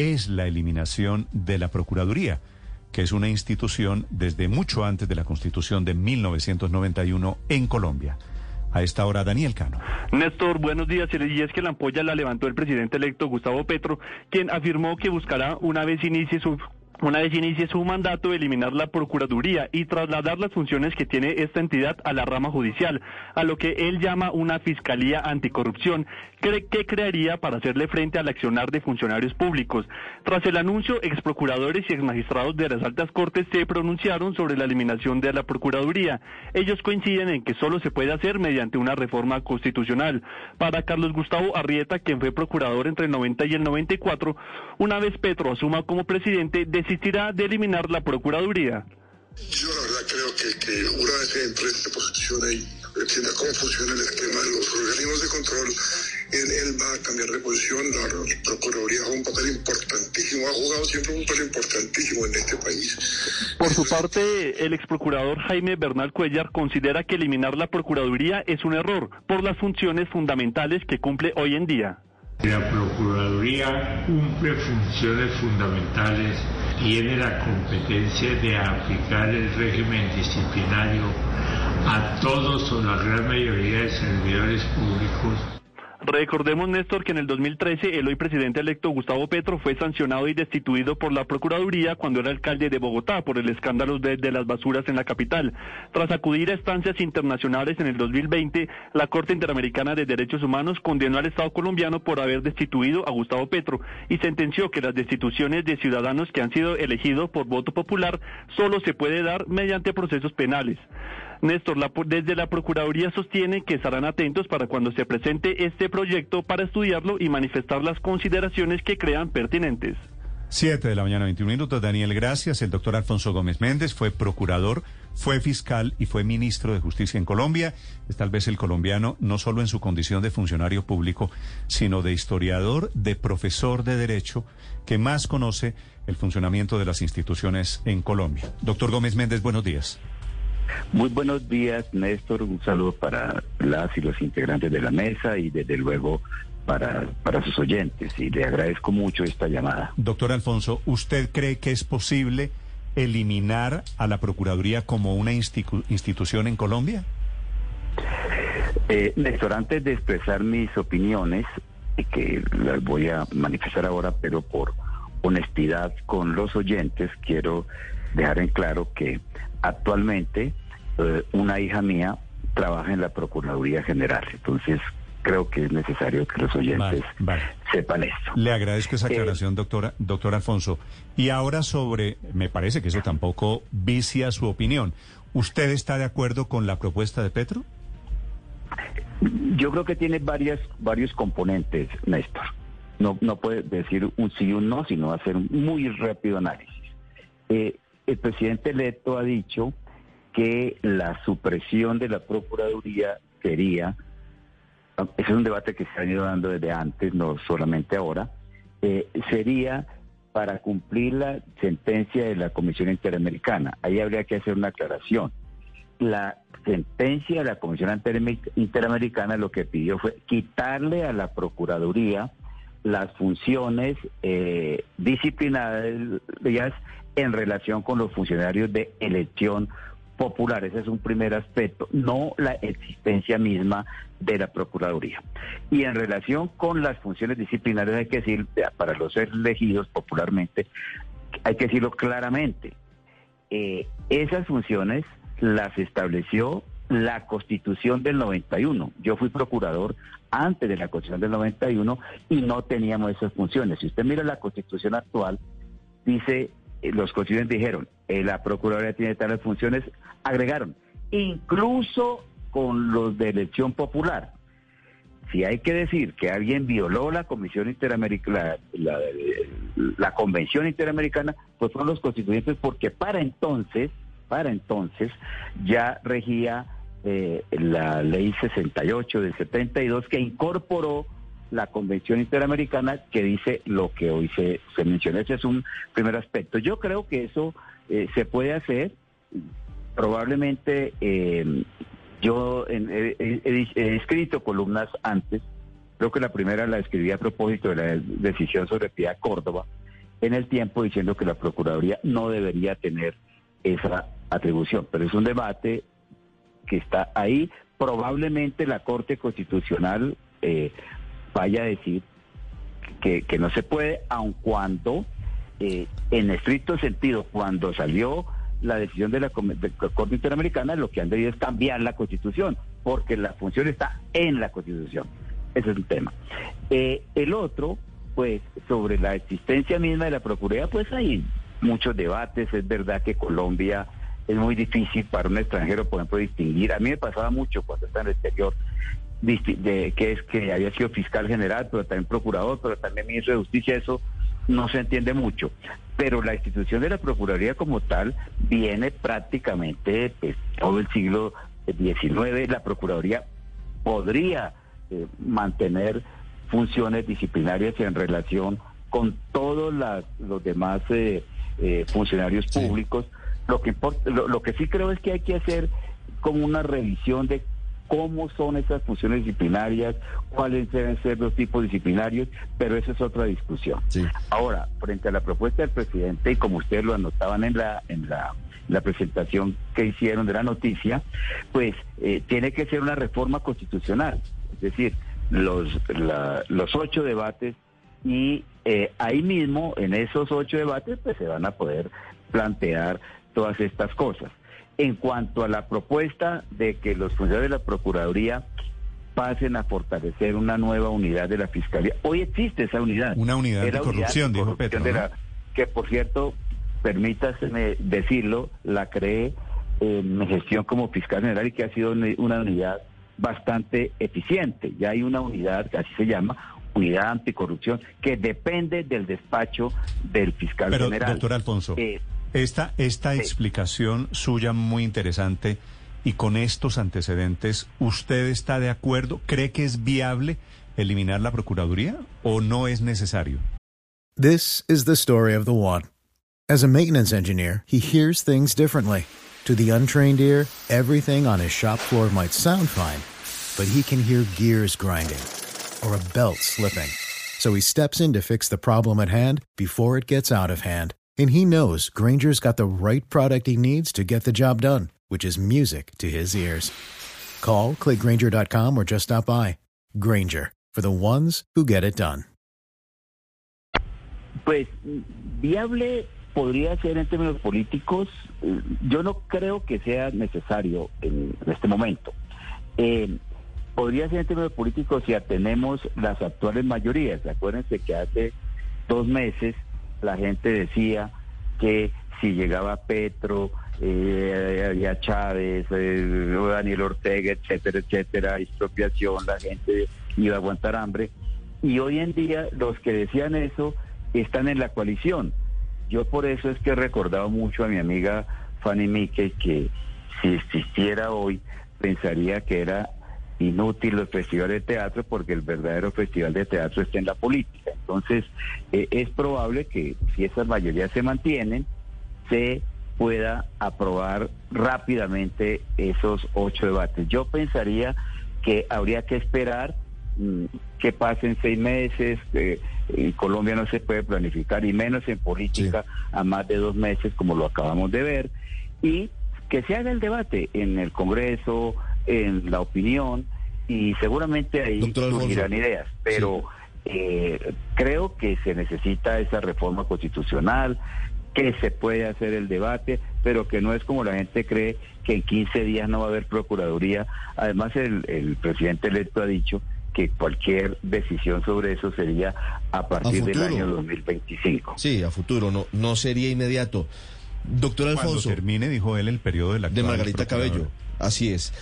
Es la eliminación de la Procuraduría, que es una institución desde mucho antes de la Constitución de 1991 en Colombia. A esta hora, Daniel Cano. Néstor, buenos días. Y es que la ampolla la levantó el presidente electo Gustavo Petro, quien afirmó que buscará, una vez inicie su una vez inicie su mandato, eliminar la Procuraduría y trasladar las funciones que tiene esta entidad a la rama judicial, a lo que él llama una Fiscalía Anticorrupción, que, que crearía para hacerle frente al accionar de funcionarios públicos. Tras el anuncio, exprocuradores y exmagistrados de las altas cortes se pronunciaron sobre la eliminación de la Procuraduría. Ellos coinciden en que solo se puede hacer mediante una reforma constitucional. Para Carlos Gustavo Arrieta, quien fue procurador entre el 90 y el 94, una vez Petro asuma como presidente, desistirá de eliminar la Procuraduría. Yo la verdad creo que, que una vez que entre esta posición y entienda cómo funciona el esquema de los organismos de control, él, él, va a cambiar de posición. La, la Procuraduría juega un papel importantísimo, ha jugado siempre un papel importantísimo en este país. Por su parte, el exprocurador Jaime Bernal Cuellar considera que eliminar la Procuraduría es un error por las funciones fundamentales que cumple hoy en día. La Procuraduría cumple funciones fundamentales, tiene la competencia de aplicar el régimen disciplinario a todos o la gran mayoría de servidores públicos Recordemos, Néstor, que en el 2013 el hoy presidente electo Gustavo Petro fue sancionado y destituido por la Procuraduría cuando era alcalde de Bogotá por el escándalo de, de, las basuras en la capital. Tras acudir a instancias internacionales en el 2020, la Corte Interamericana de Derechos Humanos condenó al Estado colombiano por haber destituido a Gustavo Petro y sentenció que las destituciones de ciudadanos que han sido elegidos por voto popular solo se puede dar mediante procesos penales. Néstor, la, desde la Procuraduría sostiene que estarán atentos para cuando se presente este proyecto para estudiarlo y manifestar las consideraciones que crean pertinentes. Siete de la mañana, 21 minutos. Daniel, gracias. El doctor Alfonso Gómez Méndez fue procurador, fue fiscal y fue ministro de Justicia en Colombia. Es tal vez el colombiano, no solo en su condición de funcionario público, sino de historiador, de profesor de Derecho, que más conoce el funcionamiento de las instituciones en Colombia. Doctor Gómez Méndez, buenos días. Muy buenos días, Néstor. Un saludo para las y los integrantes de la mesa y desde luego para, para sus oyentes. Y le agradezco mucho esta llamada. Doctor Alfonso, ¿usted cree que es posible eliminar a la Procuraduría como una institu institución en Colombia? Eh, Néstor, antes de expresar mis opiniones, que las voy a manifestar ahora, pero por honestidad con los oyentes, quiero dejar en claro que actualmente eh, una hija mía trabaja en la Procuraduría General. Entonces, creo que es necesario que los oyentes sepan esto. Le agradezco esa aclaración, doctora, doctor Alfonso. Y ahora sobre, me parece que eso tampoco vicia su opinión. ¿Usted está de acuerdo con la propuesta de Petro? Yo creo que tiene varias, varios componentes, Néstor. No, no puede decir un sí y un no, sino hacer un muy rápido análisis. Eh, el presidente electo ha dicho que la supresión de la Procuraduría sería, ese es un debate que se ha ido dando desde antes, no solamente ahora, eh, sería para cumplir la sentencia de la Comisión Interamericana. Ahí habría que hacer una aclaración. La sentencia de la Comisión Interamericana lo que pidió fue quitarle a la Procuraduría las funciones eh, disciplinarias en relación con los funcionarios de elección popular. Ese es un primer aspecto, no la existencia misma de la Procuraduría. Y en relación con las funciones disciplinarias, hay que decir, para los elegidos popularmente, hay que decirlo claramente, eh, esas funciones las estableció la Constitución del 91. Yo fui procurador antes de la Constitución del 91 y no teníamos esas funciones. Si usted mira la Constitución actual, dice eh, los constituyentes dijeron, eh, la Procuraduría tiene tales funciones, agregaron, incluso con los de elección popular. si hay que decir que alguien violó la Comisión Interamericana, la, la, Convención Interamericana, pues fueron los constituyentes porque para entonces, para entonces ya regía eh, la ley 68 del 72 que incorporó la Convención Interamericana que dice lo que hoy se, se menciona. Ese es un primer aspecto. Yo creo que eso eh, se puede hacer. Probablemente eh, yo he, escrito columnas antes. Creo que la primera la escribí a propósito de la decisión sobre Pía Córdoba en el tiempo diciendo que la Procuraduría no debería tener esa atribución. Pero es un debate que está ahí. Probablemente la Corte Constitucional eh, vaya a decir que, que, no se puede, aun cuando, eh, en estricto sentido, cuando salió la decisión de la, Corte Interamericana, lo que han debido es cambiar la Constitución, porque la función está en la Constitución. Ese es el tema. Eh, el otro, pues, sobre la existencia misma de la Procuraduría, pues hay muchos debates. Es verdad que Colombia es muy difícil para un extranjero, por ejemplo, distinguir. A mí me pasaba mucho cuando estaba en el exterior de, que es que había sido fiscal general, pero también procurador, pero también ministro de Justicia, eso no se entiende mucho. Pero la institución de la Procuraduría como tal viene prácticamente pues, todo el siglo XIX. La Procuraduría podría eh, mantener funciones disciplinarias en relación con todos los demás eh, eh, funcionarios públicos. Lo que, lo, lo que sí creo es que hay que hacer como una revisión de cómo son esas funciones disciplinarias, cuáles deben ser los tipos disciplinarios, pero esa es otra discusión. Ahora, frente a la propuesta del presidente, y como ustedes lo anotaban en la, en la, presentación que hicieron de la noticia, pues eh, tiene que ser una reforma constitucional, es decir, los, los ocho debates y eh, ahí mismo, en esos ocho debates, pues se van a poder plantear todas estas cosas en cuanto a la propuesta de que los funcionarios de la Procuraduría pasen a fortalecer una nueva unidad de la Fiscalía. Hoy existe esa unidad. Una unidad de corrupción, dijo Petro. que por cierto, permítaseme decirlo, la creé en mi gestión como fiscal general y que ha sido una unidad bastante eficiente. Ya hay una unidad, así se llama, unidad anticorrupción, que depende del despacho del fiscal Pero, general. Doctor Alfonso. Eh, esta, esta explicación suya muy interesante y con estos antecedentes, ¿usted está de acuerdo? ¿Cree que es viable eliminar la Procuraduría o no es necesario? This is the story of the one. As a maintenance engineer, he hears things differently. To the untrained ear, everything on his shop floor might sound fine, but he can hear gears grinding or a belt slipping. So he steps in to fix the problem at hand before it gets out of hand And he knows Granger's got the right product he needs to get the job done, which is music to his ears. Call, clickgranger.com or just stop by. Granger, for the ones who get it done. Pues viable podría ser en términos políticos. Yo no creo que sea necesario en este momento. Eh, podría ser en términos políticos si atenemos las actuales mayorías. Acuérdense que hace dos meses la gente decía que si llegaba Petro, eh, había Chávez, eh, Daniel Ortega, etcétera, etcétera, expropiación, la gente iba a aguantar hambre. Y hoy en día los que decían eso están en la coalición. Yo por eso es que he recordado mucho a mi amiga Fanny Mickey que si existiera hoy pensaría que era inútil los festivales de teatro porque el verdadero festival de teatro está en la política. Entonces, eh, es probable que si esas mayorías se mantienen, se pueda aprobar rápidamente esos ocho debates. Yo pensaría que habría que esperar mm, que pasen seis meses, en Colombia no se puede planificar, y menos en política, a más de dos meses, como lo acabamos de ver, y que se haga el debate en el Congreso, en la opinión y seguramente ahí surgirán ideas, pero eh, creo que se necesita esa reforma constitucional, que se puede hacer el debate, pero que no es como la gente cree que en 15 días no va a haber procuraduría. Además, el, el presidente electo ha dicho que cualquier decisión sobre eso sería a partir del año 2025. Sí, a futuro, no, no sería inmediato. Doctor Alfonso. Cuando termine, dijo él, el periodo de la De Margarita Cabello, así es.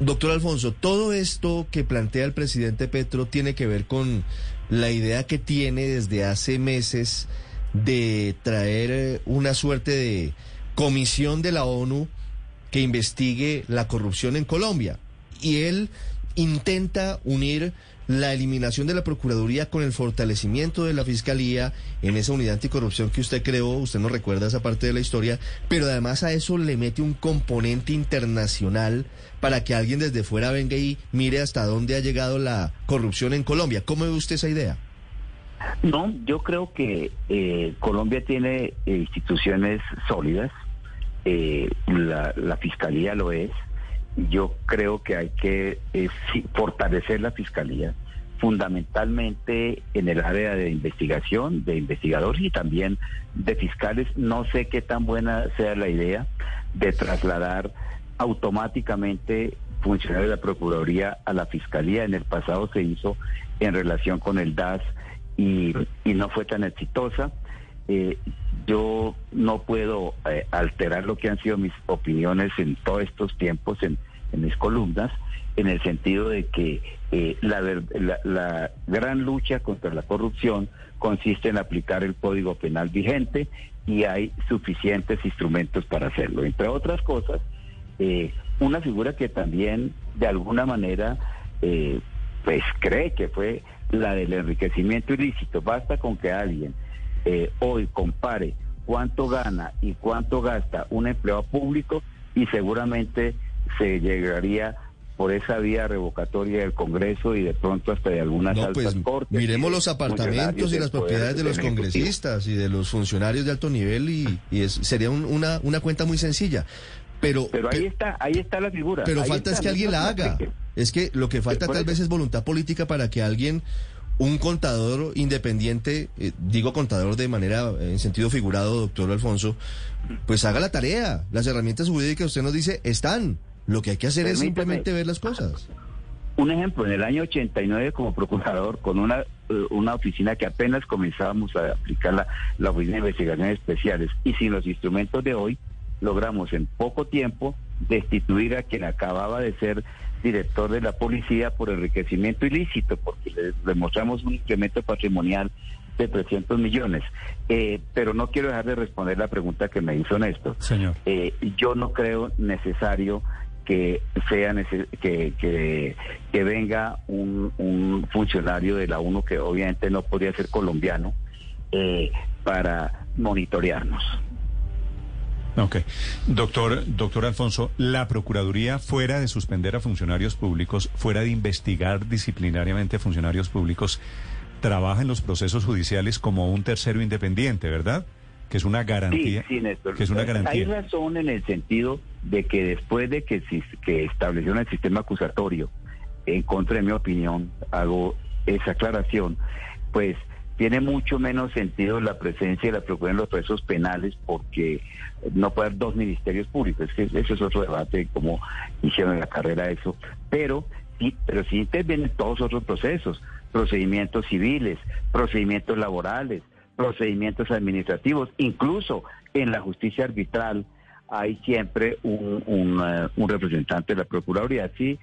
Doctor Alfonso, todo esto que plantea el presidente Petro tiene que ver con la idea que tiene desde hace meses de traer eh, una suerte de comisión de la ONU que investigue la corrupción en Colombia. Y él intenta unir la eliminación de la Procuraduría con el fortalecimiento de la Fiscalía en esa unidad anticorrupción que usted creó, usted no recuerda esa parte de la historia, pero además a eso le mete un componente internacional para que alguien desde fuera venga y mire hasta dónde ha llegado la corrupción en Colombia. ¿Cómo ve usted esa idea? No, yo creo que eh, Colombia tiene eh, instituciones sólidas, eh, la, la Fiscalía lo es, yo creo que hay que eh, fortalecer la fiscalía, fundamentalmente en el área de investigación, de investigadores y también de fiscales. No sé qué tan buena sea la idea de trasladar automáticamente funcionarios de la Procuraduría a la Fiscalía. En el pasado se hizo en relación con el DAS y, no fue tan exitosa. Eh, yo no puedo eh, alterar lo que han sido mis opiniones en todos estos tiempos, en, mis columnas, en el sentido de que eh, la, la, gran lucha contra la corrupción consiste en aplicar el Código Penal vigente y hay suficientes instrumentos para hacerlo. Entre otras cosas, eh, una figura que también de alguna manera pues cree que fue la del enriquecimiento ilícito. Basta con que alguien eh, hoy compare cuánto gana y cuánto gasta un empleado público y seguramente se llegaría por esa vía revocatoria del Congreso y de pronto hasta de algunas no, altas pues, cortes. Miremos los apartamentos y las propiedades de los congresistas y de los funcionarios de alto nivel y, es, sería una, una cuenta muy sencilla. Pero, pero ahí está, ahí está la figura. Pero falta es que alguien la haga. Es que lo que falta tal vez es voluntad política para que alguien un contador independiente, eh, digo contador de manera en sentido figurado, doctor Alfonso, pues haga la tarea. Las herramientas jurídicas usted nos dice están. Lo que hay que hacer es simplemente ver las cosas. Un ejemplo, en el año 89 como procurador, con una, eh, una oficina que apenas comenzábamos a aplicar la, la Oficina de Investigaciones Especiales y sin los instrumentos de hoy, logramos en poco tiempo destituir a quien acababa de ser director de la policía por enriquecimiento ilícito, porque le demostramos un incremento patrimonial de 300 millones. Eh, pero no quiero dejar de responder la pregunta que me hizo Néstor. Señor. Eh, yo no creo necesario que sea que, que, venga un, un, funcionario de la UNO que obviamente no podría ser colombiano eh, para monitorearnos. Ok. Doctor, doctor Alfonso, la Procuraduría, fuera de suspender a funcionarios públicos, fuera de investigar disciplinariamente a funcionarios públicos, trabaja en los procesos judiciales como un tercero independiente, ¿verdad? Que es una garantía. Sí, Néstor. Que es una garantía. Hay razón en el sentido de que después de que, que establecieron el sistema acusatorio, en contra de mi opinión, hago esa aclaración, pues tiene mucho menos sentido la presencia de la Procuraduría en los procesos penales porque no puede haber dos ministerios públicos. Es que eso es otro debate, como hicieron en la carrera eso. Pero sí, pero sí intervienen todos otros procesos, procedimientos civiles, procedimientos laborales, procedimientos administrativos, incluso en la justicia arbitral hay siempre un, un, eh, un representante de la Procuraduría. Sí,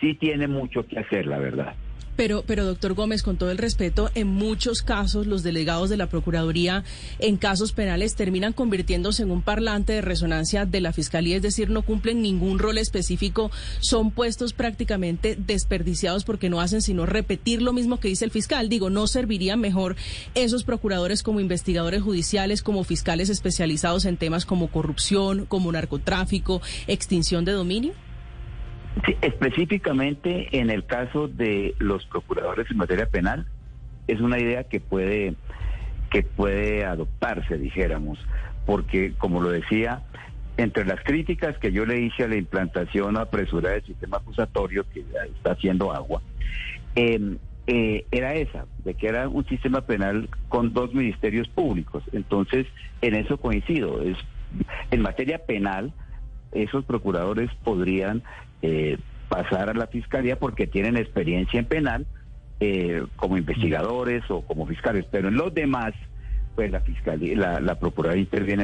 sí tiene mucho que hacer, la verdad. Pero, pero doctor Gómez, con todo el respeto, en muchos casos los delegados de la Procuraduría en casos penales terminan convirtiéndose en un parlante de resonancia de la Fiscalía, es decir, no cumplen ningún rol específico, son puestos prácticamente desperdiciados porque no hacen sino repetir lo mismo que dice el fiscal. Digo, ¿no servirían mejor esos procuradores como investigadores judiciales, como fiscales especializados en temas como corrupción, como narcotráfico, extinción de dominio? Sí, específicamente en el caso de los procuradores en materia penal, es una idea que puede, que puede adoptarse, dijéramos, porque como lo decía, entre las críticas que yo le hice a la implantación apresurada del sistema acusatorio, que está haciendo agua, em, eh, era esa, de que era un sistema penal con dos ministerios públicos. Entonces, en eso coincido. Es, en materia penal, esos procuradores podrían eh, pasar a la fiscalía porque tienen experiencia en penal eh, como investigadores o como fiscales, pero en los demás pues la fiscalía, la, procuraduría interviene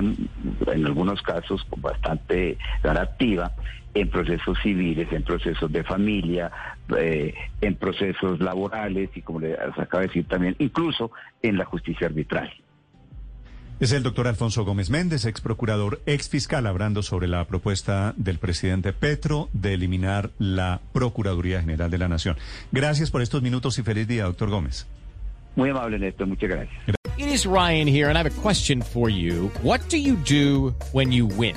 en algunos casos bastante activa en procesos civiles, en procesos de familia, eh, en procesos laborales y como le acaba de decir también, incluso en la justicia arbitral. Es el doctor Alfonso Gómez Méndez, ex procurador, ex fiscal, hablando sobre la propuesta del presidente Petro de eliminar la Procuraduría General de la Nación. Gracias por estos minutos y feliz día, doctor Gómez. Muy amable, Néstor. Muchas gracias. It is Ryan here, and I have a question for you. What do you do when you win?